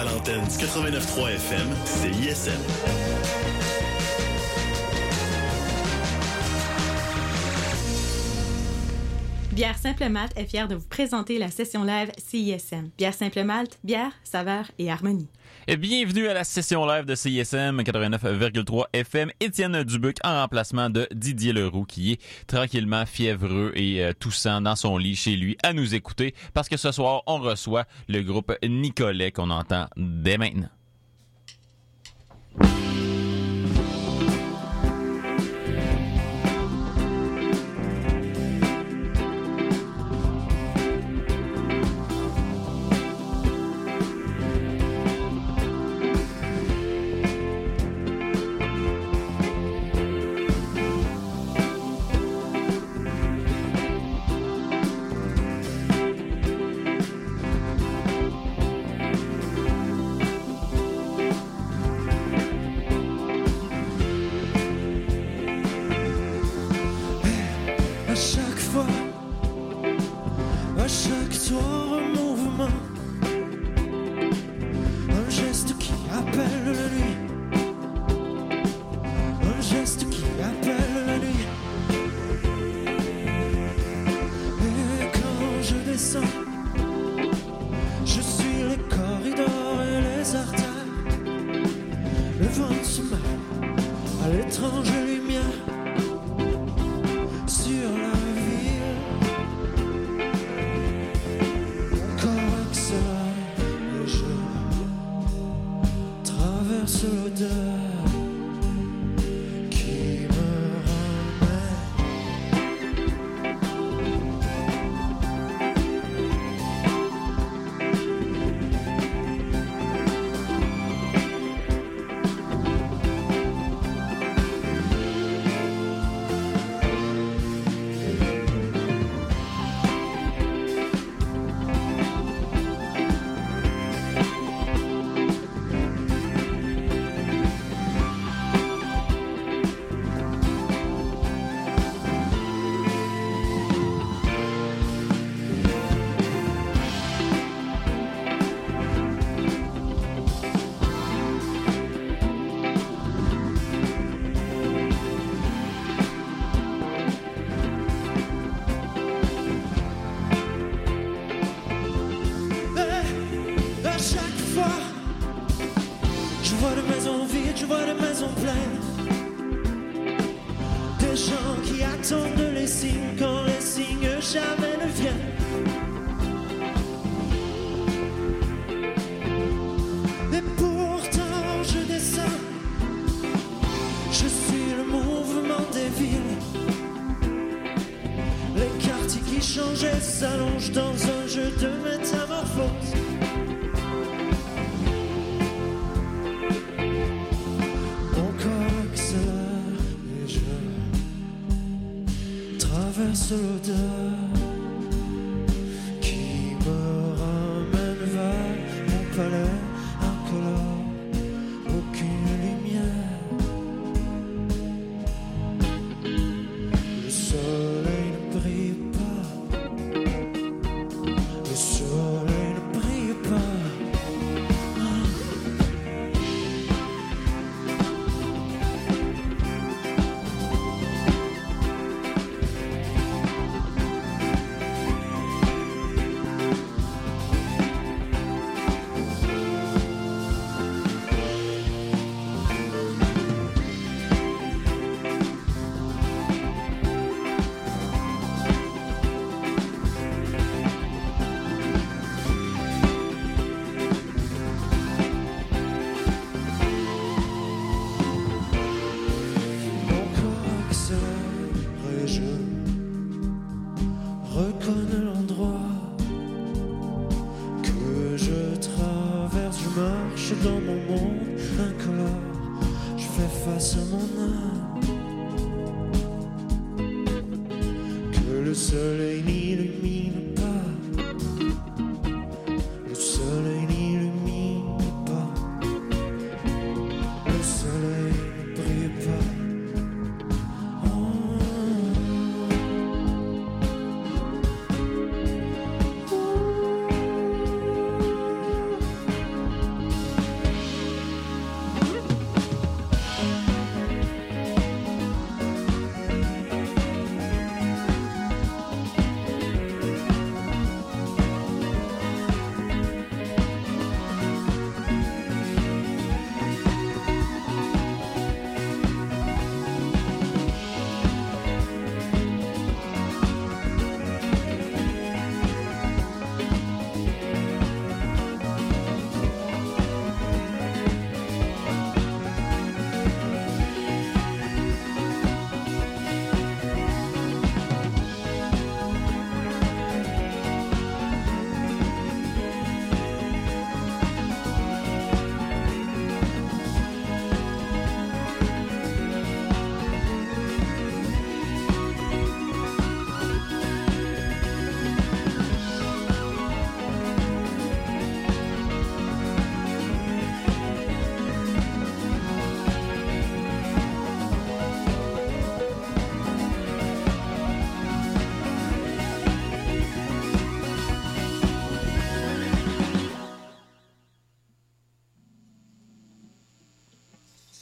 à l'antenne 89.3 FM, c'est ISM. Bière Simple Malte est fière de vous présenter la session live CISM. Bière Simple Malte, bière, saveur et harmonie. Et bienvenue à la session live de CISM 89,3 FM. Étienne Dubuc en remplacement de Didier Leroux qui est tranquillement fiévreux et euh, toussant dans son lit chez lui à nous écouter parce que ce soir on reçoit le groupe Nicolet qu'on entend dès maintenant.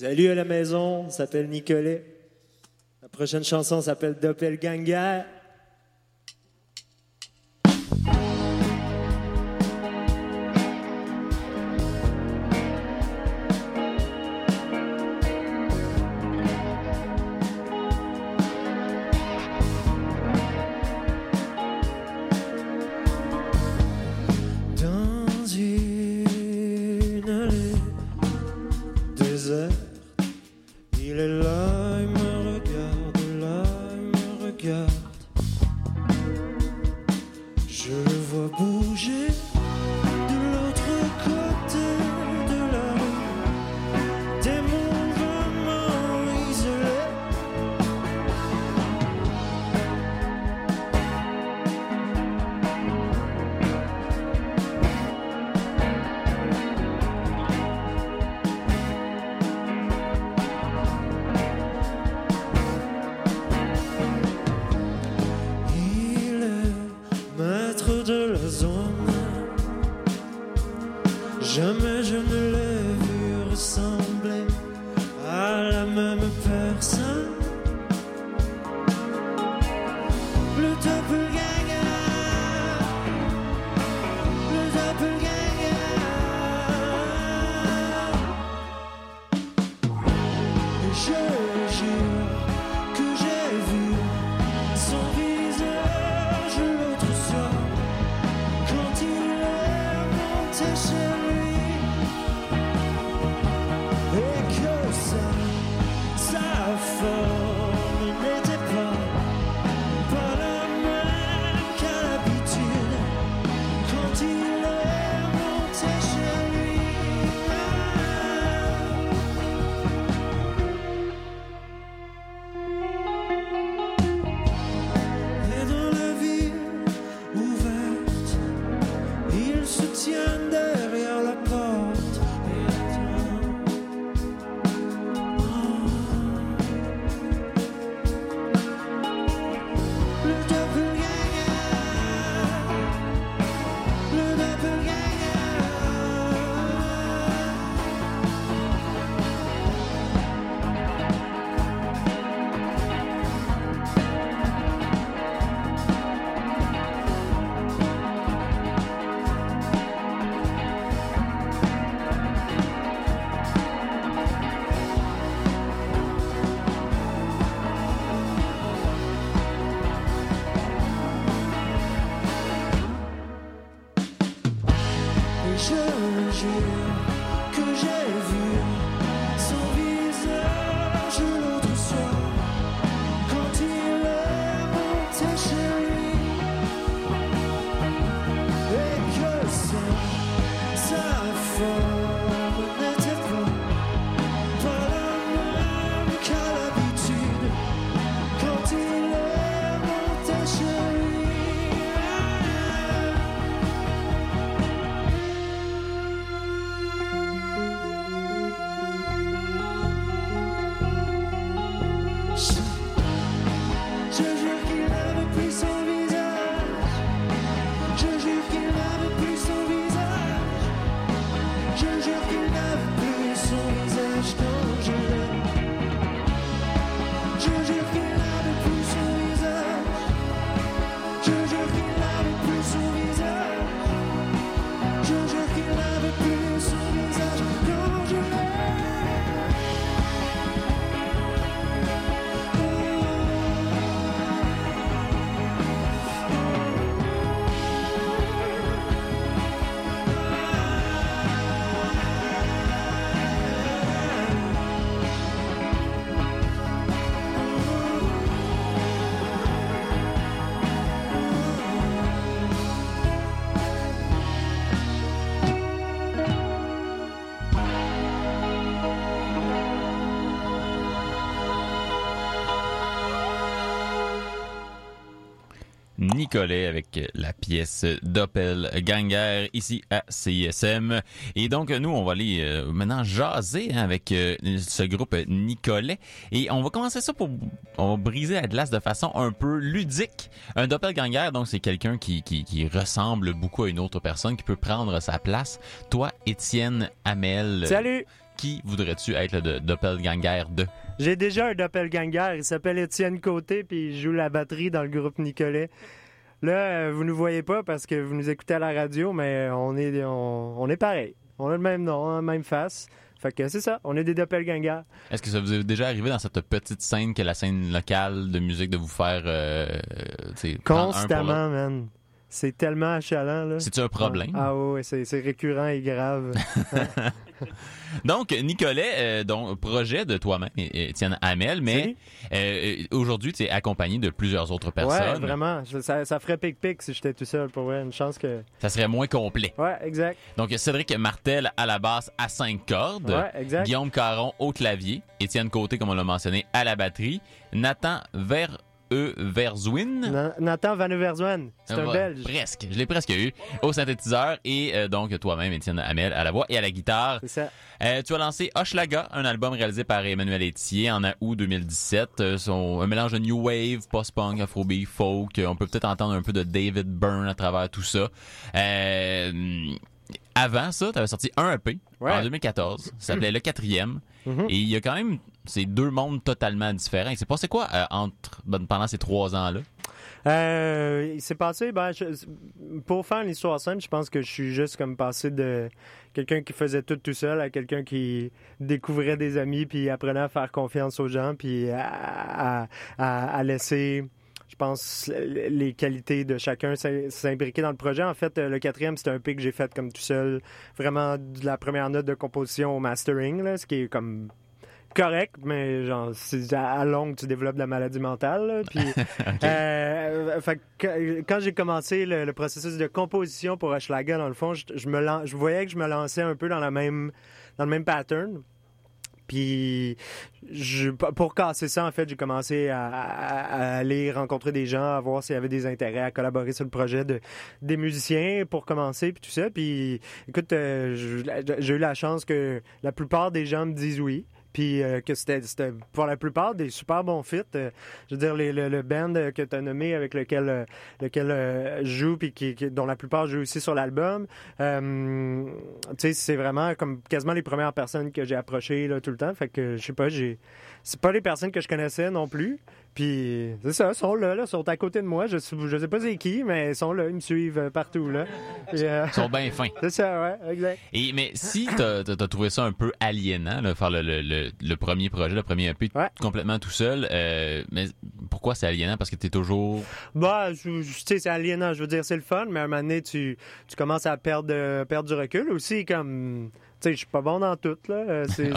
Salut à la maison, on s'appelle Nicolet. La prochaine chanson s'appelle Doppelganger. Jamais je ne Nicolet avec la pièce Doppelganger ici à CISM. Et donc, nous, on va aller euh, maintenant jaser hein, avec euh, ce groupe Nicolet. Et on va commencer ça pour on va briser la glace de façon un peu ludique. Un Doppelganger, donc, c'est quelqu'un qui, qui, qui ressemble beaucoup à une autre personne, qui peut prendre sa place. Toi, Étienne Hamel. Salut! qui voudrais-tu être le de- doppelganger de? J'ai déjà un doppelganger, il s'appelle Étienne Côté, puis il joue la batterie dans le groupe Nicolet. Là, euh, vous nous voyez pas parce que vous nous écoutez à la radio, mais on est, on, on est pareil. On a le même nom, la même face. Fait que c'est ça, on est des doppelgangers. Est-ce que ça vous est déjà arrivé dans cette petite scène que la scène locale de musique de vous faire euh? Constamment, man. C'est tellement achalant, là. C'est-tu un problème? Ah oui, c'est c'est récurrent et grave. Donc, Nicolet, euh, donc, projet de toi-même, Étienne Hamel, mais euh, aujourd'hui, tu es accompagné de plusieurs autres ouais, personnes. vraiment. Ça, ça ferait pic-pic si j'étais tout seul, pour vrai. Une chance que... Ça serait moins complet. Ouais, exact. Donc, Cédric Martel à la basse à cinq cordes. Ouais, exact. Guillaume Caron au clavier. Étienne Côté, comme on l'a mentionné, à la batterie. Nathan Ver E. Verzwin. Na- Nathan Van Overzwan, c'est un Belge. Presque. Je l'ai presque eu. Au synthétiseur et euh, donc toi-même, Étienne Hamel, à la voix et à la guitare. C'est ça. Euh, tu as lancé Hochelaga, un album réalisé par Emmanuel Etier en août 2017. Euh, son, un mélange de new wave, post-punk, afrobeat, folk. On peut peut-être entendre un peu de David Byrne à travers tout ça. Euh, avant ça, tu avais sorti un EP Ouais. en 2014. Ça s'appelait Le Quatrième. Mhm. Et il y a quand même ces deux mondes totalement différents. Il s'est passé quoi euh, entre, ben, pendant ces trois ans-là? Euh, il s'est passé, ben, je- pour faire une histoire simple, je pense que je suis juste comme passé de quelqu'un qui faisait tout tout seul à quelqu'un qui découvrait des amis puis apprenait à faire confiance aux gens puis à, laisser, je pense, les qualités de chacun s'im- s'imbriquer dans le projet. En fait, euh, le quatrième, c'était un pic que j'ai fait comme tout seul, vraiment de la première note de composition au mastering, là, ce qui est comme correct, mais genre, à longue, tu développes la maladie mentale. là, Puis, euh, fait que quand- j'ai commencé le, le processus de composition pour Hochelaga, dans le fond, je, je me lan- je voyais que je me lançais un peu dans la même dans le même pattern. Puis, je, pour casser ça, en fait, j'ai commencé à, à- à aller rencontrer des gens, à voir s'il y avait des intérêts à collaborer sur le projet de des musiciens pour commencer, puis tout ça. Puis, écoute, euh, j'ai eu la chance que la plupart des gens me disent oui. Puis euh, que c'était, pour la plupart des super bons fits. Euh, je veux dire, les- le, le band euh, que tu as nommé avec lequel, euh, lequel je joue, puis qui, dont la plupart jouent aussi sur l'album, tu sais, c'est vraiment comme quasiment les premières personnes que j'ai approchées là, tout le temps. Fait que, je sais pas, j'ai... C'est pas les personnes que je connaissais non plus. Puis c'est ça, ils sont là, là, ils sont à côté de moi. Je, sais- je sais pas c'est qui, mais ils sont là, ils me suivent euh, partout. Là. Puis, euh, Ils sont bien fins. c'est ça, ouais, exact. Et, mais si t'as as, trouvé ça un peu aliénant, là, faire le, le, le, le premier projet, le premier EP Ouais. complètement tout seul, euh, mais pourquoi c'est aliénant? Parce que t'es toujours... Bah, tu sais, c'est aliénant. Je veux dire, c'est le fun, mais à un moment donné, tu, tu commences à perdre, perdre du recul aussi, comme. Tu sais, je suis pas bon dans tout, là. Euh, C'est,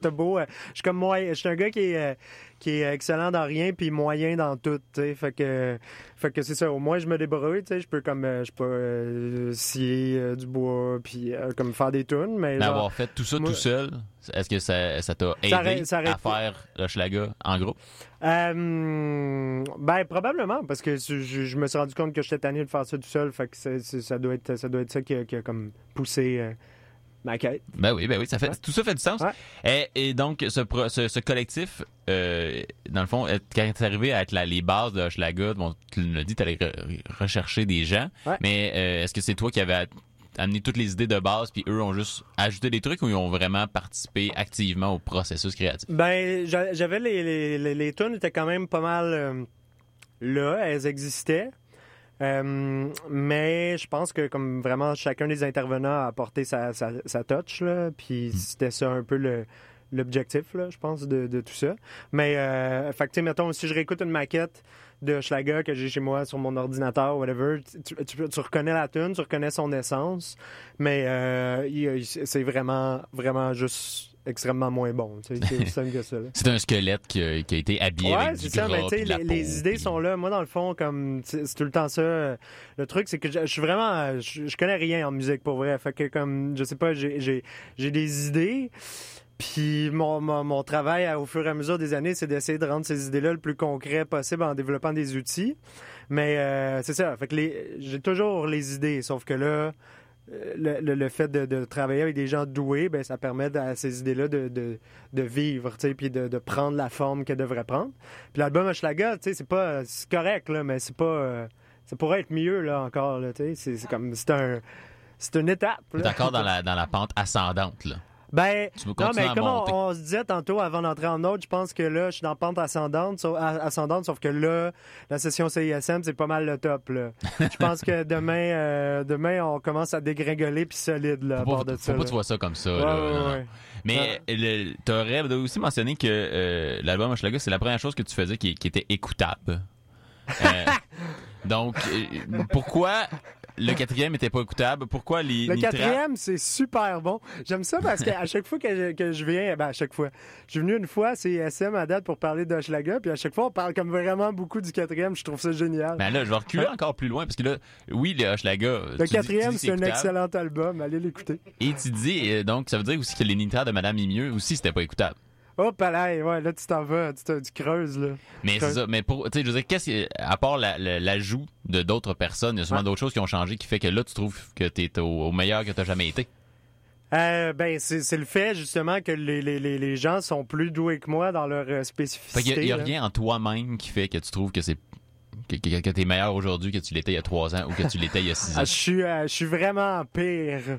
t'as beau. euh, Je suis comme moi. Je suis un gars qui est, euh, qui est excellent dans rien, puis moyen dans tout. Fait que, fait que c'est ça. Au moins, je me débrouille, tu sais. Je peux, comme, euh, je peux euh, scier euh, du bois, puis euh, comme faire des tunes, mais. Genre- avoir fait tout ça moi- tout seul, est-ce que ça ça t'a aidé Ça ça à faire le Schlaga en groupe? Euh, ben probablement parce que je, je me suis rendu compte que j'étais tanné de faire ça tout seul, fait que ça doit être ça doit être ça qui a, qui a comme poussé ma quête. Ben oui, ben oui, ça fait, Ouais. tout ça fait du sens. Ouais. Et, et donc, ce, pro- ce, ce collectif, euh, dans le fond, quand t'es arrivé à être la- les bases de Schlaga, bon, tu l'as dit, t'allais re- rechercher des gens, Ouais. mais euh, est-ce que c'est toi qui avais amené toutes les idées de base, puis eux ont juste ajouté des trucs ou ils ont vraiment participé activement au processus créatif? Ben j'a- j'avais les les, les, les tunes étaient quand même pas mal euh, là, elles existaient. Euh, mais je pense que comme vraiment chacun des intervenants a apporté sa, sa, sa touch là, puis c'était ça un peu le l'objectif là, je pense de, de tout ça. Mais euh, fait que tu sais mettons si je réécoute une maquette de Schlager que j'ai chez moi sur mon ordinateur whatever, tu, tu, tu reconnais la tune, tu reconnais son essence, mais euh, c'est vraiment vraiment juste extrêmement moins bon, c'est aussi simple que ça. là. C'est un squelette qui a, qui a été habillé Ouais, avec du ça, gras mais tu sais, puis de la les, peau, les idées puis- sont là. Moi, dans le fond, comme c'est tout le temps ça. euh, Le truc, c'est que je, suis vraiment, je, je connais rien en musique pour vrai. Fait que comme, je sais pas, j'ai des idées. Puis mon, mon, mon travail au fur et à mesure des années, c'est d'essayer de rendre ces idées-là le plus concret possible en développant des outils. Mais euh, c'est ça. Fait que j'ai toujours les idées, sauf que là, euh, le, le- le fait de, de travailler avec des gens doués, ben ça permet à ces idées-là de, de, de vivre, tu sais, puis de, de prendre la forme qu'elles devraient prendre. Puis l'album Hochelaga, tu sais, c'est pas, c'est correct là, mais c'est pas, euh, ça pourrait être mieux là encore là, tu sais. C'est c'est comme, c'est un c'est une étape. Là. encore dans la, dans la pente ascendante, là? Ben, Tu non, mais à comme on, se disait tantôt avant d'entrer en autre, je pense que là, je suis dans pente ascendante, sauf, ascendante, sauf que là, la session CISM, c'est pas mal le top. Là. Je pense que demain, euh, demain, on commence à dégringoler puis solide là, à Faut part pas, de faut ça. pas là. que tu vois ça comme ça. Ouais, là. ouais, Non, ouais. Mais le- t'aurais aussi mentionné que euh, l'album Hochelaga, c'est la première chose que tu faisais qui, qui était écoutable. Euh, donc, euh, pourquoi le quatrième était pas écoutable? Pourquoi les Le nitrates- quatrième, c'est super bon. J'aime ça parce qu'à chaque fois que je, que je viens, ben à chaque fois, je suis venu une fois à CISM à date pour parler d'Hochelaga, puis à chaque fois, on parle comme vraiment beaucoup du quatrième. Je trouve ça génial. Ben là, je vais reculer encore plus loin parce que là, oui, le Hochelaga. le quatrième, c'est un excellent album. Allez l'écouter. Et tu dis, euh, donc, ça veut dire aussi que les nitrates de Madame Mimieux aussi, c'était pas écoutable. Oh, palais, ouais, là, tu t'en vas, tu, tu creuses, là. Mais c'est ça. Mais pour, tu sais, je veux dire, qu'est-ce que- à part la- la- l'ajout de d'autres personnes, il y a sûrement Ouais. d'autres choses qui ont changé qui fait que là, tu trouves que t'es au, au meilleur que t'as jamais été. Euh, ben, c'est le fait, justement, que les, les, les, les gens sont plus doués que moi dans leur euh, Fait spécificité. a, il y a là. rien en toi-même qui fait que tu trouves que c'est que, que, que t'es meilleur aujourd'hui que tu l'étais il y a trois ans ou que tu l'étais il y a six ans. Ah, je suis, euh, je suis vraiment pire.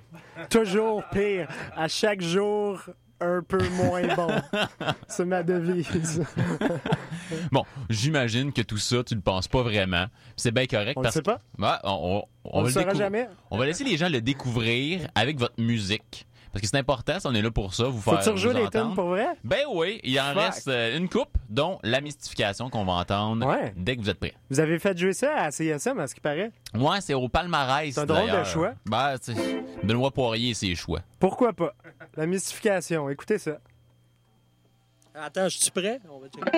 Toujours pire. À chaque jour, un peu moins bon. C'est ma devise. Bon, j'imagine que tout ça, tu le penses pas vraiment. C'est bien correct On le parce sait pas? Ouais, on, on- on On, va le le saura décou- jamais. On va laisser les gens le découvrir avec votre musique. Parce que c'est important, si on est là pour ça, vous faire Faut-tu rejouer les tunes pour vrai? Ben oui, il en Fuck. reste euh, une coupe, dont la mystification qu'on va entendre Ouais. dès que vous êtes prêts. Vous avez fait jouer ça à CSM, à ce qui paraît? Ouais, c'est au palmarès. C'est un drôle de choix. Ben, tu sais, Benoît Poirier, c'est choix. Pourquoi pas? La mystification. Écoutez ça. Attends, je suis prêt? On va checker.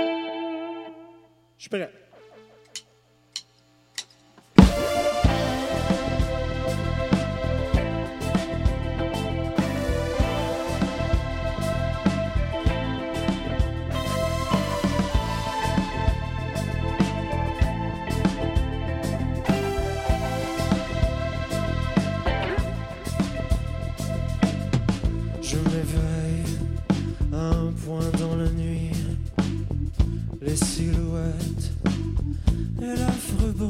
Je suis prêt.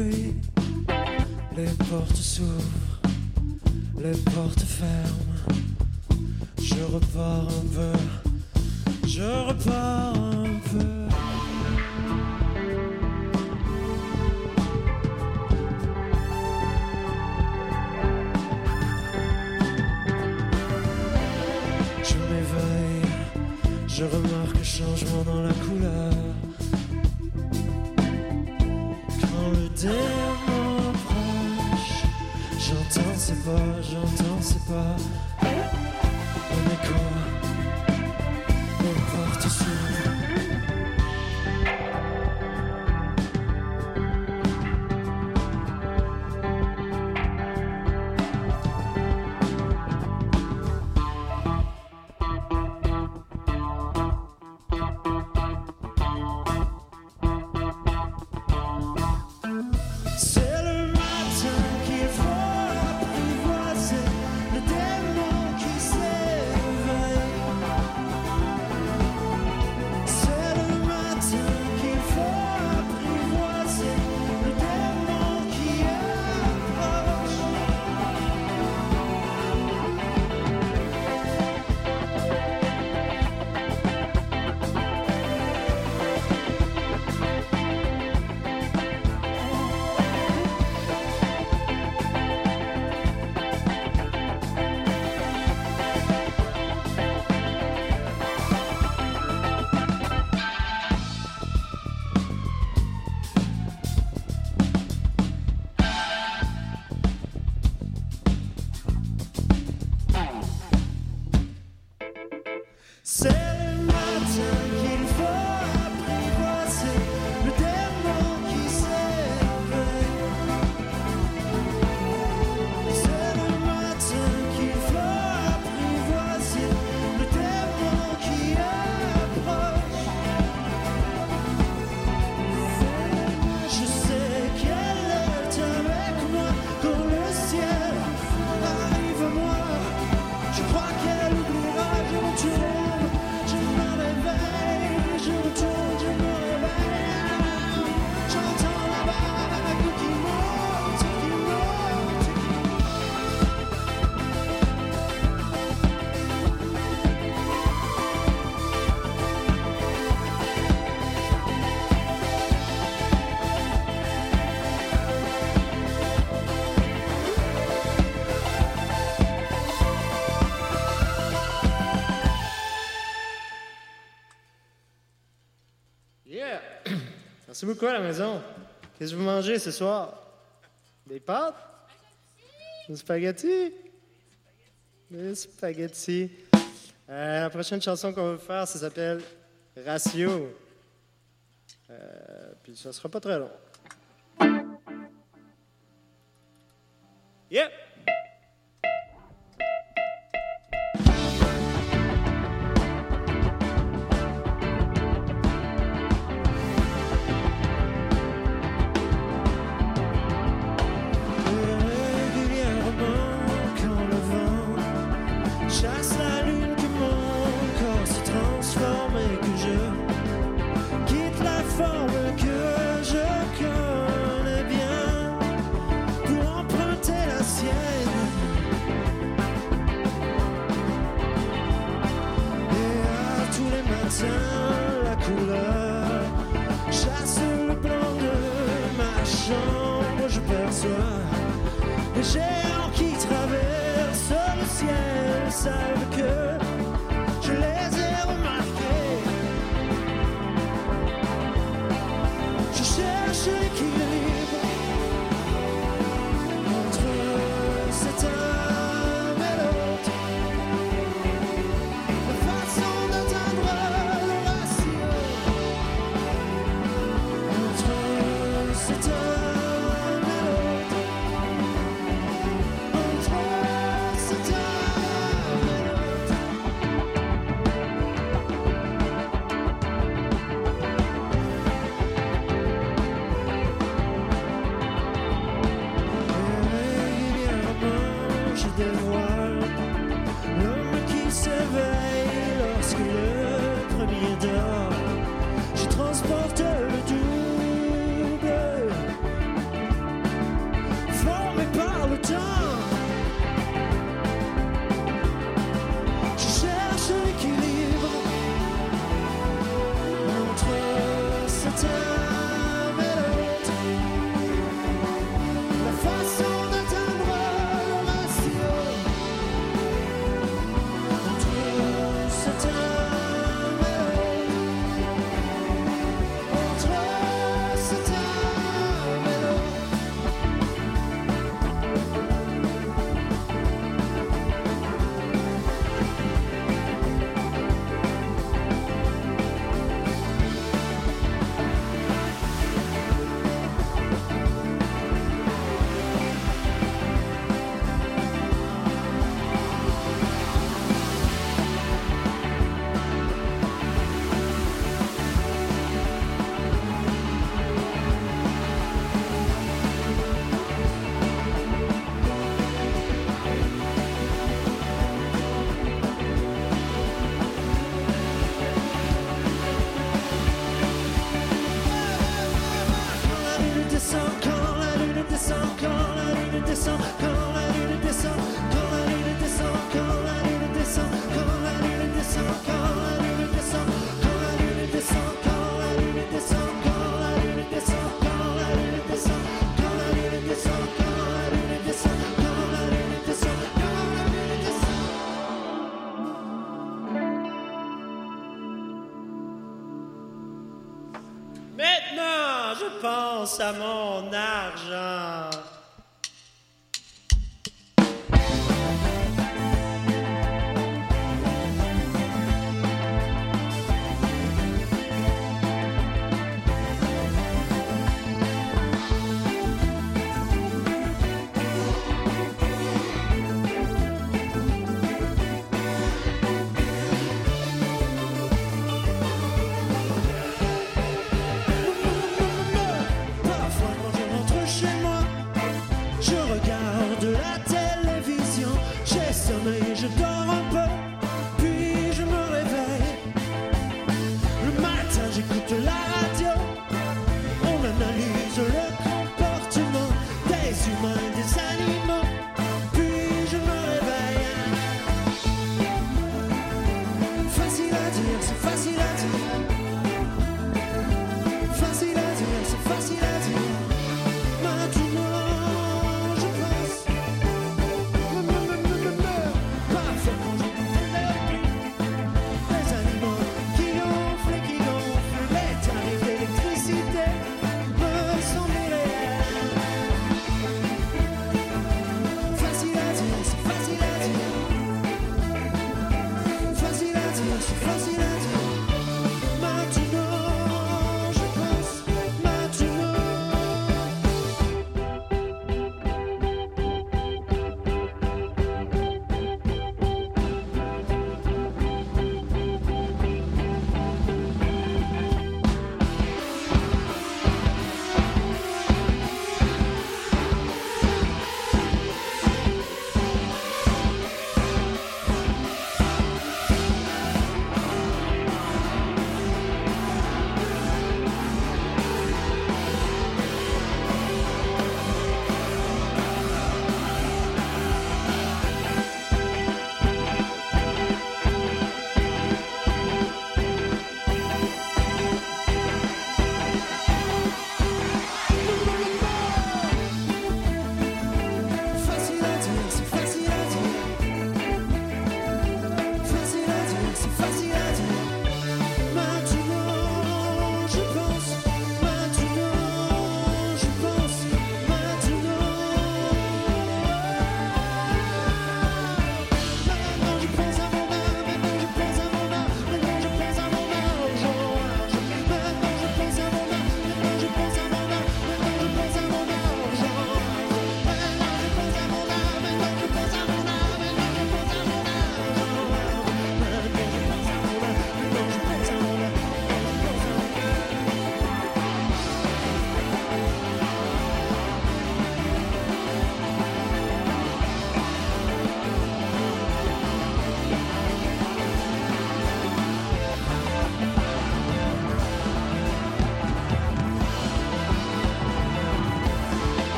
Les portes s'ouvrent, les portes ferment. Je repars un peu, je repars un peu. Je m'éveille, je remarque changement dans la couleur. J'entends ses pas, j'entends ses pas. Un écho, les portes s'ouvrent. C'est veux quoi à la maison? Qu'est-ce que vous mangez ce soir? Des pâtes? Des spaghettis? Des spaghettis. Euh, la prochaine chanson qu'on va faire, ça s'appelle Ratio. Euh, puis ça sera pas très long. Yep! la couleur. Chasse le plan de ma chambre, je perçois les géants qui traversent le ciel, savent que je les ai. commence à on now.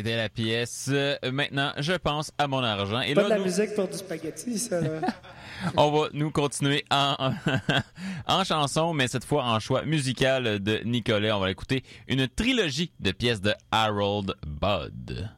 C'était la pièce. Euh, maintenant, je pense à mon argent. Et Pas là, de la nous- musique pour du spaghetti, ça. Là. On va nous continuer en, en chanson, mais cette fois en choix musical de Nicolas. On va écouter une trilogie de pièces de Harold Budd.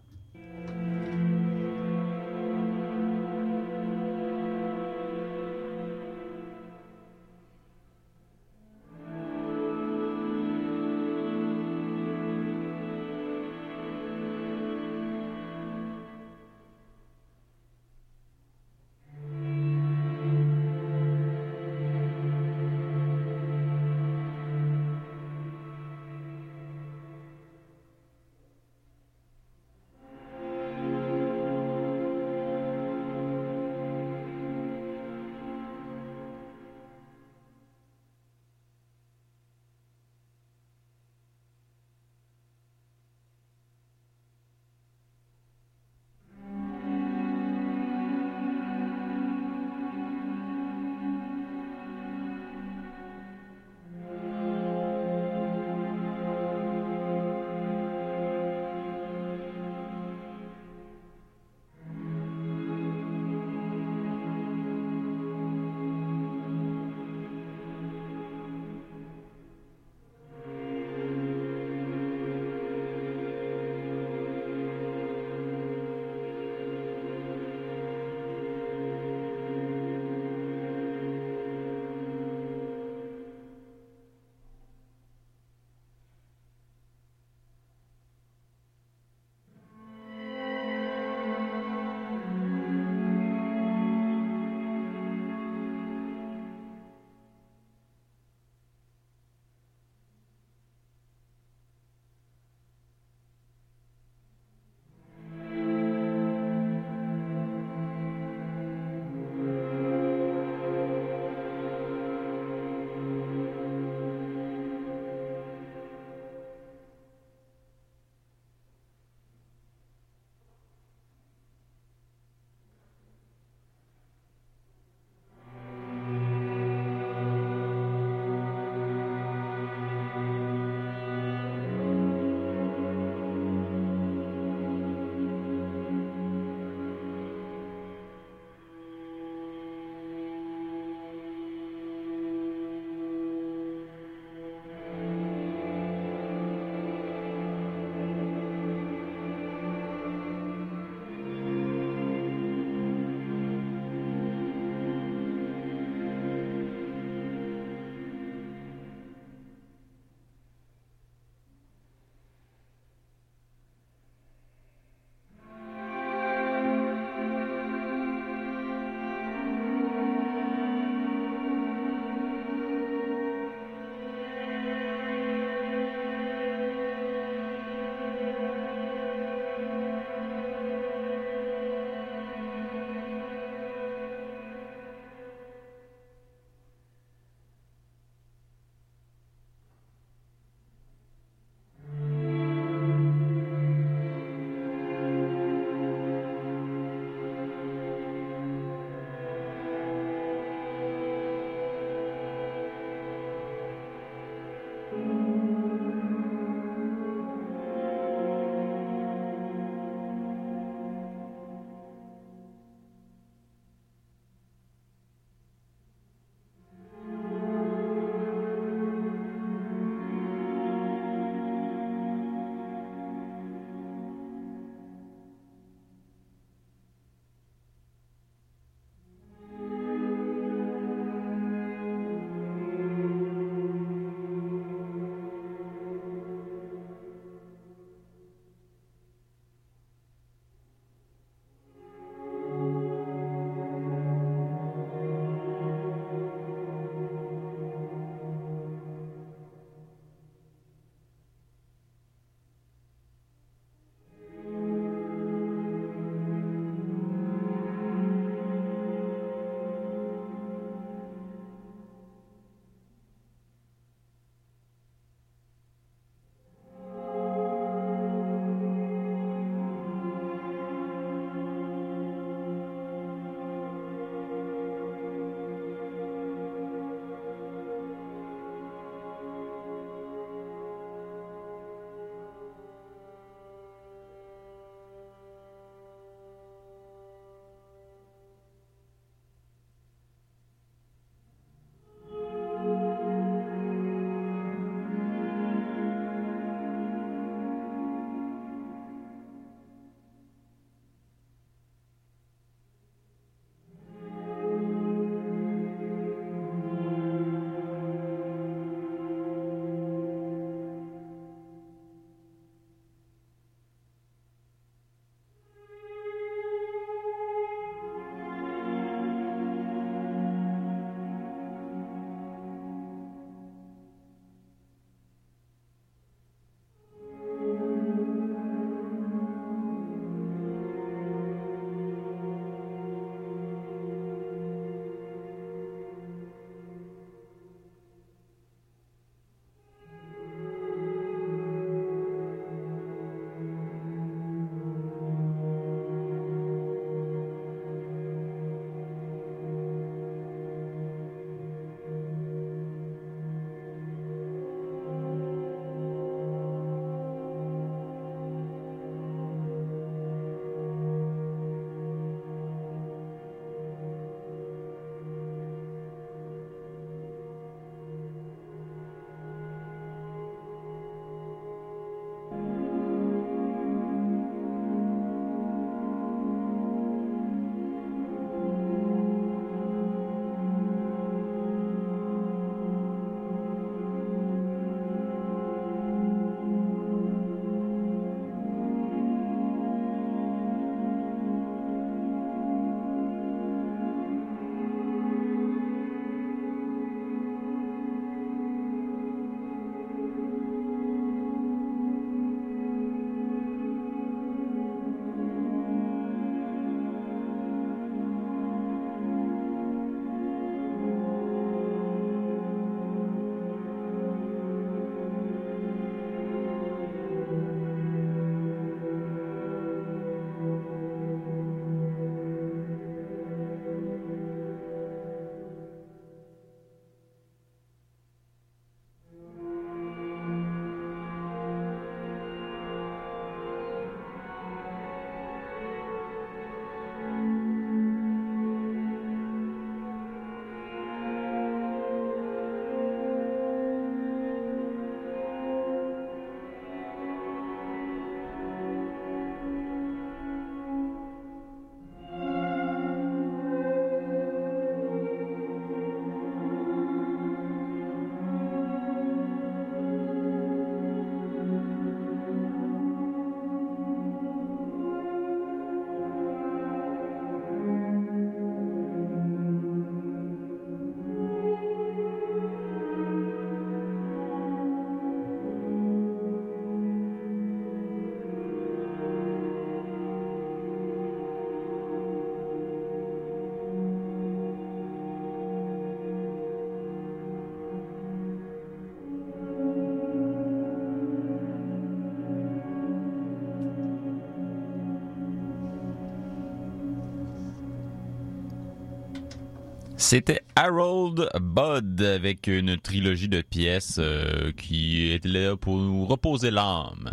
C'était Harold Budd avec une trilogie de pièces euh, qui était là pour nous reposer l'âme.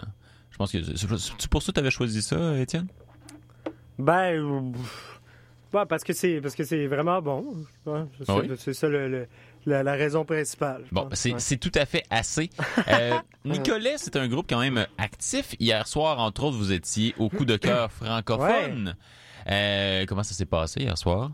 Je pense que c'est pour ça que tu avais choisi ça, Étienne? Ben, ouais, parce que c'est parce que c'est vraiment bon. C'est Oui? c'est ça le- le- la, la raison principale. Bon, c'est Ouais. tout à fait assez. Euh, Nicolet, c'est un groupe quand même actif. Hier soir, entre autres, vous étiez au coup de cœur francophone. Euh, comment ça s'est passé hier soir?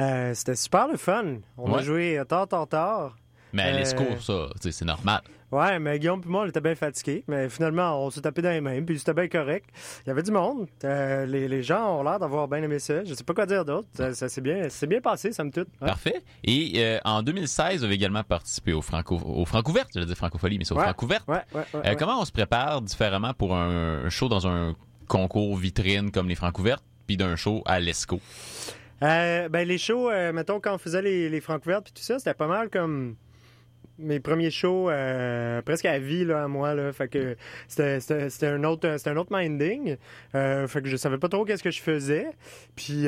Euh, C'était super le fun. On a joué euh, tard, tard, tard. Mais à Euh, l'escours, ça, c'est normal. Ouais, mais Guillaume et moi, on était bien fatigués. Mais finalement, on s'est tapé dans les mains, puis c'était bien correct. Il y avait du monde. Euh, les, les gens ont l'air d'avoir bien aimé ça. Je sais pas quoi dire d'autre. Ça, ça s'est bien, bien passé, ça me. Ouais. Parfait. Et euh, en 2016, vous avez également participé au Franco, au Francouverte. Je dire Francophonie, mais c'est au Ouais. Francouverte. Ouais, ouais, ouais, Euh, ouais. Comment on se prépare différemment pour un show dans un concours vitrine comme les Francouvertes, puis d'un show à l'ESCO? Euh, ben, les shows, euh, mettons, quand on faisait les, les Francouvertes puis tout ça, c'était pas mal comme mes premiers shows euh, presque à vie là, à moi. Là. Fait que c'était, un autre c'était un autre minding. Euh, fait que je savais pas trop qu'est-ce que je faisais. Puis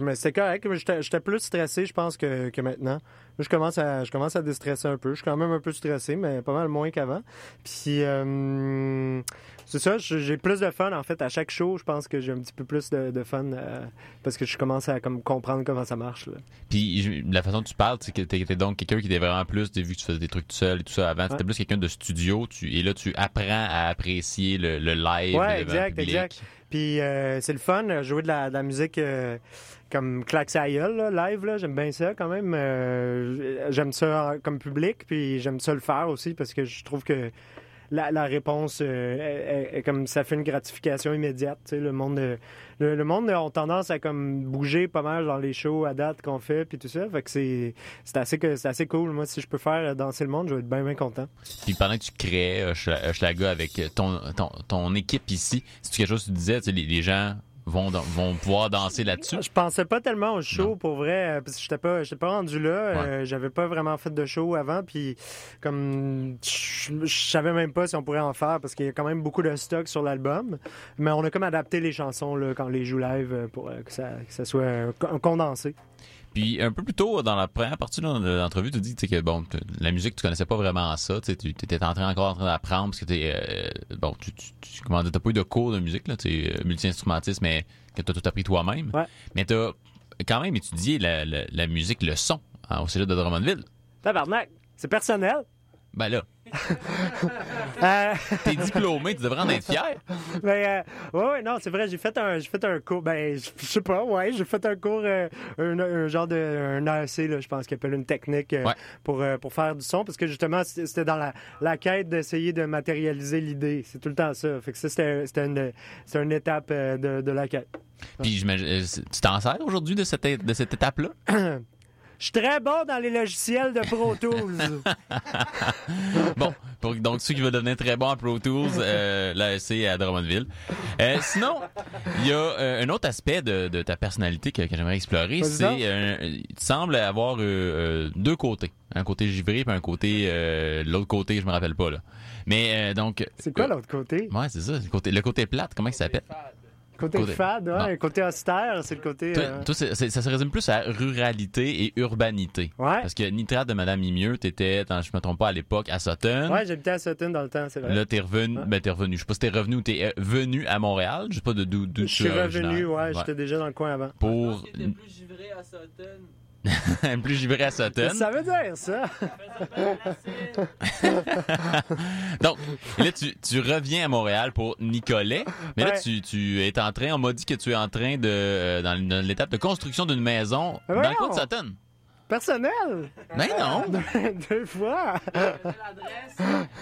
mais c'était correct. j'étais plus stressé, je pense, que, que maintenant. Je commence à je commence à déstresser un peu. Je suis quand même un peu stressé, mais pas mal moins qu'avant. Puis euh, c'est ça, j'ai plus de fun en fait à chaque show. Je pense que j'ai un petit peu plus de, de fun euh, parce que je commence à comme comprendre comment ça marche. Là. Puis la façon dont tu parles, c'est que t'étais donc quelqu'un qui était vraiment plus, vu que tu faisais des trucs tout seul et tout ça avant, t'étais Ouais. plus quelqu'un de studio, tu, et là tu apprends à apprécier le, le live. Ouais, exact, public. exact. Puis euh, c'est le fun, jouer de la, de la musique euh, comme claque sa live, là, j'aime bien ça quand même. Euh, j'aime ça comme public, puis j'aime ça le faire aussi parce que je trouve que la, réponse euh, est, comme ça fait une gratification immédiate. Le monde, euh, le, monde a tendance à comme bouger pas mal dans les shows à date qu'on fait, puis tout ça. Fait que c'est assez, c'est assez cool. Moi, si je peux faire danser le monde, je vais être bien, bien content. Puis pendant que tu créais euh, Schla- Schlaga avec ton, ton, ton équipe ici, c'est quelque chose que tu disais, tu sais, les gens vont, pouvoir danser là-dessus? Je pensais pas tellement au show Non. pour vrai, euh, parce que j'étais pas, j'étais pas rendu là. euh, J'avais pas vraiment fait de show avant, puis comme je savais même pas si on pourrait en faire parce qu'il y a quand même beaucoup de stock sur l'album. Mais on a comme adapté les chansons là, quand on les joue live euh, pour euh, que ça, que ça soit condensé. Puis un peu plus tôt, dans la première partie de l'entrevue, tu dis tu que bon, la musique, tu connaissais pas vraiment ça. Tu tu étais en train, encore en train d'apprendre parce que t'es, euh, bon, tu, tu, tu- comment dire, t'as pas eu de cours de musique, là, tu sais, euh, multi-instrumentiste, mais que t'as tout appris toi-même. Ouais. Mais t'as quand même étudié la, la, la musique, le son hein, au cégep de Drummondville. Tabarnak, c'est personnel. Ben là, Euh, t'es diplômé, tu devrais en être fier. mais euh, ouais, ouais, non, c'est vrai, j'ai fait un, j'ai fait un cours. Ben, je sais pas, ouais, j'ai fait un cours, euh, un, un genre de, un AEC, là, je pense qu'il appelle une technique euh, Ouais. pour pour faire du son, parce que justement, c'était dans la, la quête d'essayer de matérialiser l'idée. C'est tout le temps ça. Fait que ça, c'était c'était une, c'était une étape de, de la quête. Puis tu t'en sers aujourd'hui de cette, de cette étape-là? Je suis très bon dans les logiciels de Pro Tools. Bon, pour donc ceux qui veulent devenir très bons en Pro Tools, euh, l'AEC à Drummondville. Euh, sinon, il y a euh, un autre aspect de, de ta personnalité que, que j'aimerais explorer, c'est euh, tu sembles avoir deux côtés, un côté givré puis un côté l'autre côté, je me rappelle pas là. Mais donc c'est quoi l'autre côté? Ouais, c'est ça, le côté, le côté plate, comment il s'appelle? Côté, côté- fade, ouais. Côté austère, c'est le côté. Toi, euh, toi, c'est- c'est- ça se résume plus à ruralité et urbanité. Ouais. Parce que Nitrate de Madame Mimieux, t'étais, je me trompe pas, à l'époque, à Sutton. Ouais, j'habitais à Sutton dans le temps, c'est vrai. Là, t'es revenu. Ouais. Ben, t'es revenu. Je sais pas si t'es revenu ou t'es euh, venu à Montréal. Je sais pas de d'où d'où Je tu suis revenu, ouais, j'étais déjà dans le coin avant. Pour plus givré à Sutton. plus givré à Sutton. Ça veut dire ça. Donc, là, tu, tu reviens à Montréal pour Nicolet. Mais là, tu, tu es en train, on m'a dit que tu es en train de, euh, dans, l'étape de construction d'une maison Mais dans le coin de Sutton. Personnel? Mais non. Deux fois.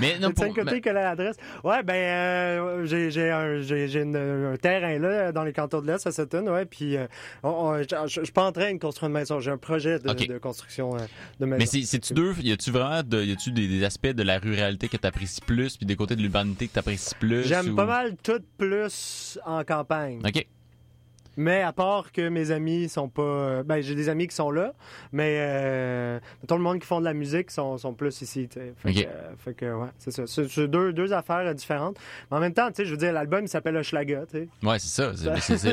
Mais non, pour, côtés que l'adresse. Ouais, ben, euh, j'ai, j'ai, un, j'ai, j'ai une- un terrain là, dans les cantons de l'Est à Sutton, ouais, puis euh, je suis pas en train de construire une maison, j'ai un projet de, construction euh, de maison. mais c'est, c'est-tu deux, y a-tu vraiment de, y a-tu des, des aspects de la ruralité que t'apprécies plus, puis des côtés de l'urbanité que t'apprécies plus? J'aime ou- pas mal tout plus en campagne. OK. Mais à part que mes amis sont pas. euh, Ben, j'ai des amis qui sont là, mais euh, tout le monde qui font de la musique sont, sont plus ici. tu sais. Fait, Ok. que, euh, fait que, ouais, c'est ça. C'est deux, deux affaires euh, différentes. Mais en même temps, tu sais, je veux dire, l'album il s'appelle Hochelaga, tu sais. Ouais, c'est ça. C'est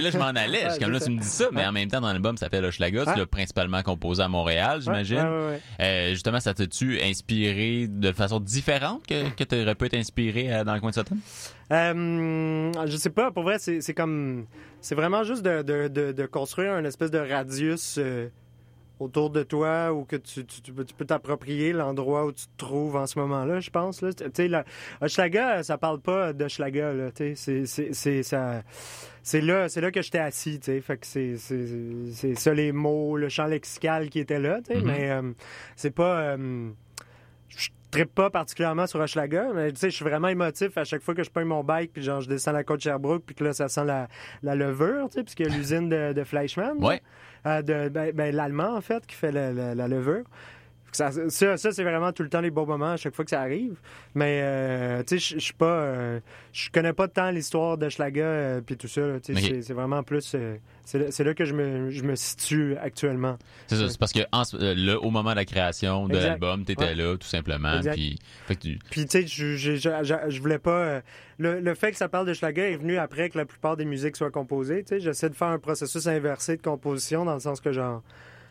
là que je m'en- allais. Comme là, tu me dis ça, mais en même temps, dans l'album, ça s'appelle Hochelaga. Tu l'as principalement composé à Montréal, j'imagine. Euh, justement, ça t'a-tu inspiré de façon différente que, que tu aurais pu être inspiré dans le coin de Sutton? Euh, je sais pas, pour vrai, c'est comme. C'est vraiment juste de, de, de, de construire un espèce de radius euh, autour de toi où que tu, tu, tu peux t'approprier l'endroit où tu te trouves en ce moment-là, je pense. là. Tu sais, la- Hochelaga, ça parle pas d'Hochelaga, là. tu sais, C'est ça. C'est là, c'est là que j'étais assis, tu sais. Fait que c'est, c'est, ça les mots, le champ lexical qui était là, tu sais. Mhm. Mais euh, c'est pas. euh, je trippe pas particulièrement sur Hochelaga, mais tu sais, je suis vraiment émotif à chaque fois que je prends mon bike, puis genre, je descends la côte Sherbrooke, puis que là, ça sent la, la levure, tu sais, puisqu'il y a l'usine de, de Fleischmann. Ouais. Euh, de, ben, ben, l'allemand, en fait, qui fait la, la- la levure. Ça, ça, ça, c'est vraiment tout le temps les beaux moments à chaque fois que ça arrive. Mais, euh, tu sais, je- suis pas. euh, je connais pas tant l'histoire de Schlaga euh, puis tout ça. tu c'est- vraiment plus. euh, c'est là- que je me, je me situe actuellement. C'est ça, c'est parce que en ce- là, au moment de la création de l'album, t'étais Ouais. là, tout simplement. Puis, fait que tu- Puis, tu sais, je, je, je, je- je voulais pas. le, le fait que ça parle de Schlager est venu après que la plupart des musiques soient composées. Tu sais, j'essaie de faire un processus inversé de composition dans le sens que, genre,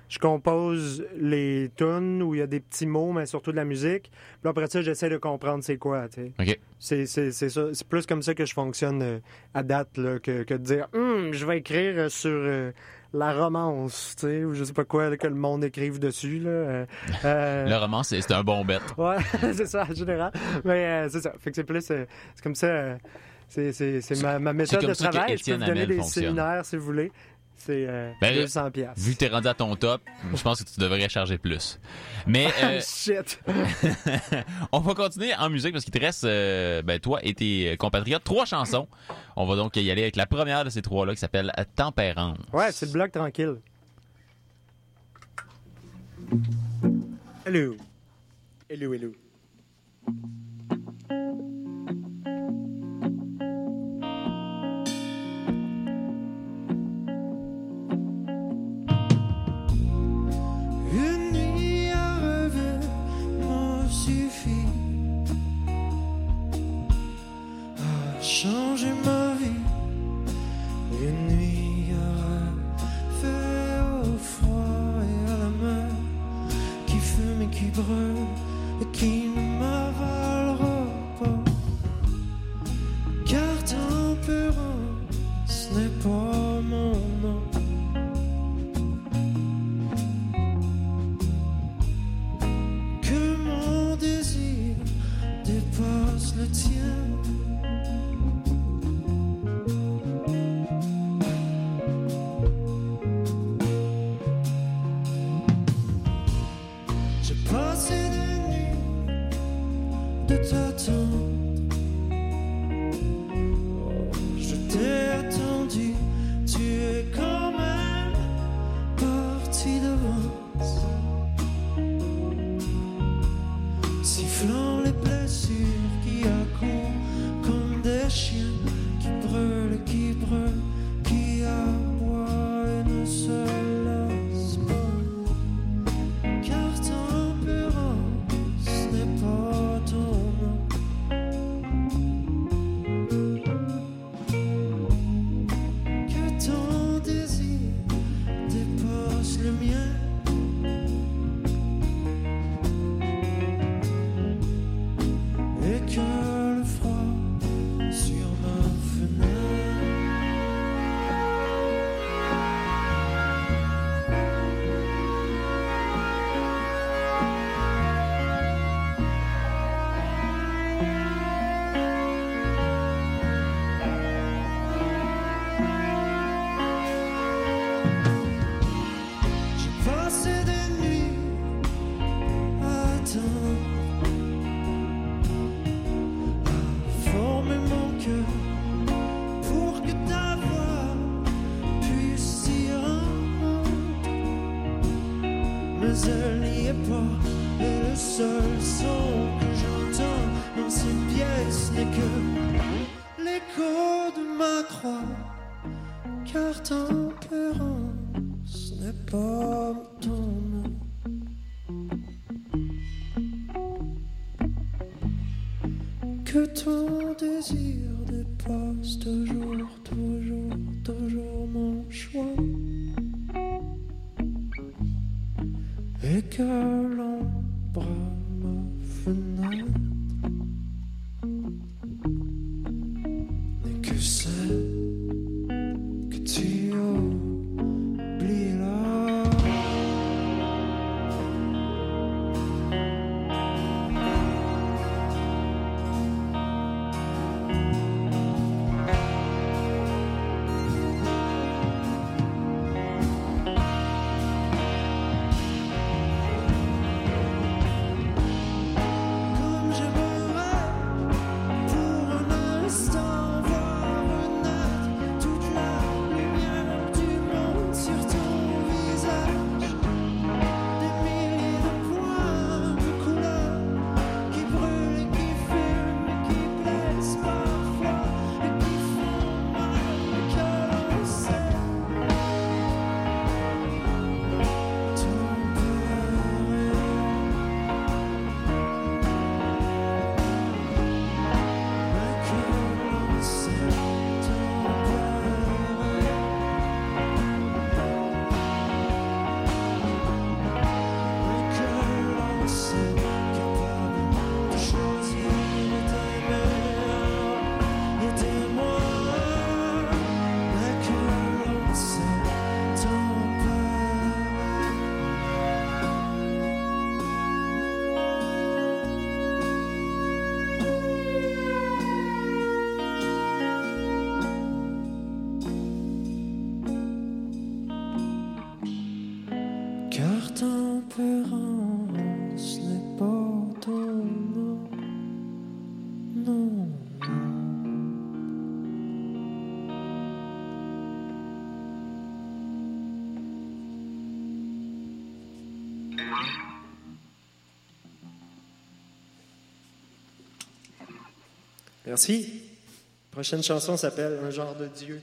je compose les tunes où il y a des petits mots, mais surtout de la musique. Puis après ça, j'essaie de comprendre c'est quoi, tu sais. OK. C'est, c'est, c'est ça. C'est plus comme ça que je fonctionne euh, à date, là, que, que de dire, Hum, je vais écrire sur euh, la romance, tu sais, ou je sais pas quoi, que le monde écrive dessus, là. Euh, euh, Le roman, c'est un bon bet. Ouais, c'est ça, en général. Mais euh, c'est ça. Fait que c'est plus. c'est comme ça. c'est, c'est, c'est ma, ma méthode de travail. Je peux vous donner des fonctionne. séminaires si vous voulez. C'est euh, Ben, 200 piastres. Vu que t'es rendu à ton top, je pense que tu devrais charger plus. Mais euh, Shit! on va continuer en musique parce qu'il te reste, euh, ben, toi et tes compatriotes, trois chansons. On va donc y aller avec la première de ces trois-là qui s'appelle Tempérance. Ouais, c'est le bloc tranquille. Hello. Hello, hello. À changer ma vie. Une nuit à rêver au froid et à la mer qui fume et qui brûle et qui que ton désir dépasse toujours, toujours, toujours mon choix. Et que embrasse ma fenêtre. tempérance n'est pas ton nom, non. Merci. Prochaine chanson s'appelle Un genre de Dieu.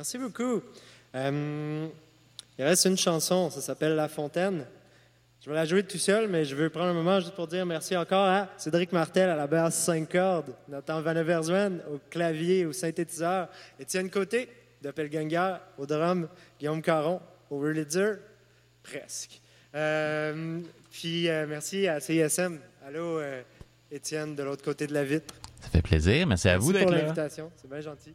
Merci beaucoup. Euh, il reste une chanson, ça s'appelle La Fontaine. Je vais la jouer tout seul, mais je veux prendre un moment juste pour dire merci encore à Cédric Martel à la basse 5 cordes, Nathan Van Everswen au clavier, au synthétiseur, Étienne Côté Doppelganger au drum, Guillaume Caron au Wurlitzer, presque. Euh, puis euh, merci à CISM. Allô, Étienne, de l'autre côté de la vitre. Ça fait plaisir. Merci à vous Merci pour d'être là. l'invitation, c'est bien gentil.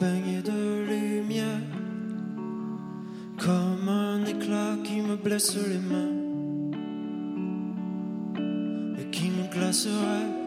Baignées de lumière. Comme un éclat qui me blesse les mains. Et qui me glacerait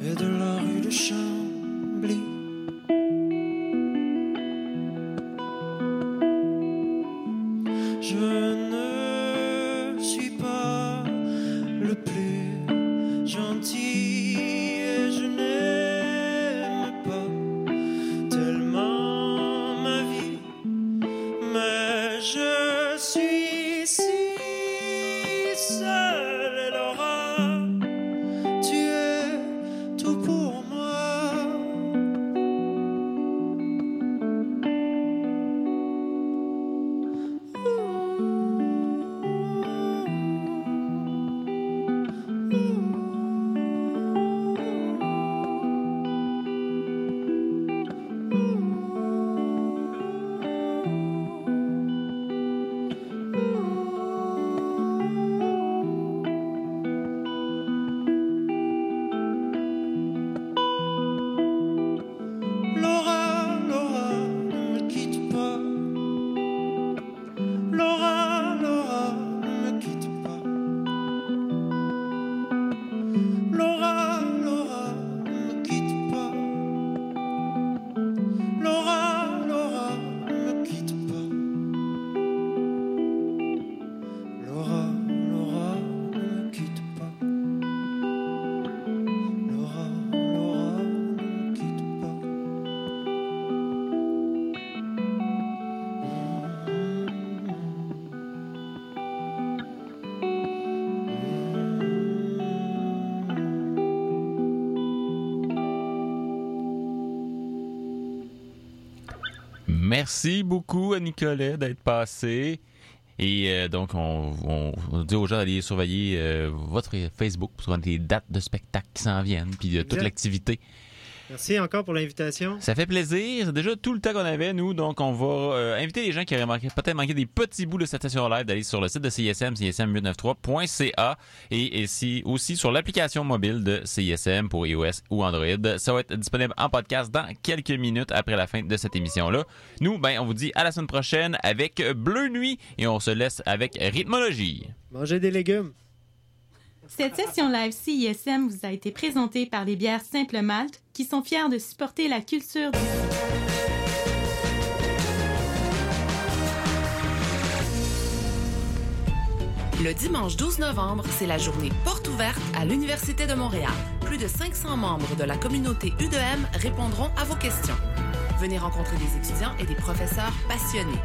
Et de la rue de Chambly Merci beaucoup à Nicolas d'être passé. Et euh, donc, on, on- on dit aux gens d'aller surveiller euh, votre Facebook pour voir les dates de spectacles qui s'en viennent, puis euh, toute l'activité. Merci encore pour l'invitation. Ça fait plaisir. C'est déjà tout le temps qu'on avait, nous. Donc, on va euh, inviter les gens qui auraient manqué- peut-être manqué des petits bouts de cette session live d'aller sur le site de CISM, CISM893.ca et ici aussi sur l'application mobile de CISM pour iOS ou Android. Ça va être disponible en podcast dans quelques minutes après la fin de cette émission-là. Nous, ben, on vous dit à la semaine prochaine avec Bleu Nuit et on se laisse avec Rythmologie. Mangez des légumes. Cette session live CISM vous a été présentée par les bières Simple Malte qui sont fiers de supporter la culture du Le dimanche 12 novembre, c'est la journée porte ouverte à l'Université de Montréal. Plus de 500 membres de la communauté U2M répondront à vos questions. Venez rencontrer des étudiants et des professeurs passionnés.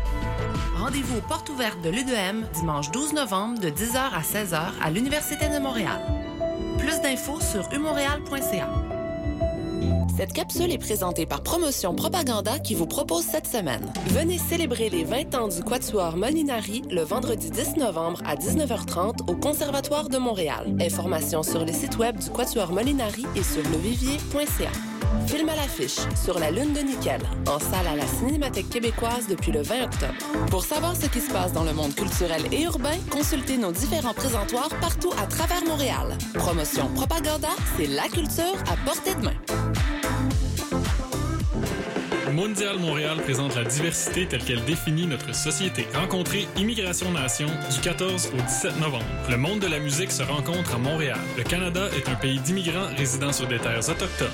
Rendez-vous aux portes ouvertes de l'U2M dimanche 12 novembre de 10h à 16h à l'Université de Montréal. Plus d'infos sur umontréal.ca. Cette capsule est présentée par Promotion Propaganda qui vous propose cette semaine. Venez célébrer les 20 ans du Quatuor Molinari le vendredi 10 novembre à 19h30 au Conservatoire de Montréal. Informations sur le site web du Quatuor Molinari et sur levivier.ca. Film à l'affiche sur la Lune de Nickel, en salle à la Cinémathèque québécoise depuis le 20 octobre. Pour savoir ce qui se passe dans le monde culturel et urbain, consultez nos différents présentoirs partout à travers Montréal. Promotion Propaganda, c'est la culture à portée de main. Mondial Montréal présente la diversité telle qu'elle définit notre société. Rencontrez Immigration Nation du 14 au 17 novembre. Le monde de la musique se rencontre à Montréal. Le Canada est un pays d'immigrants résidant sur des terres autochtones.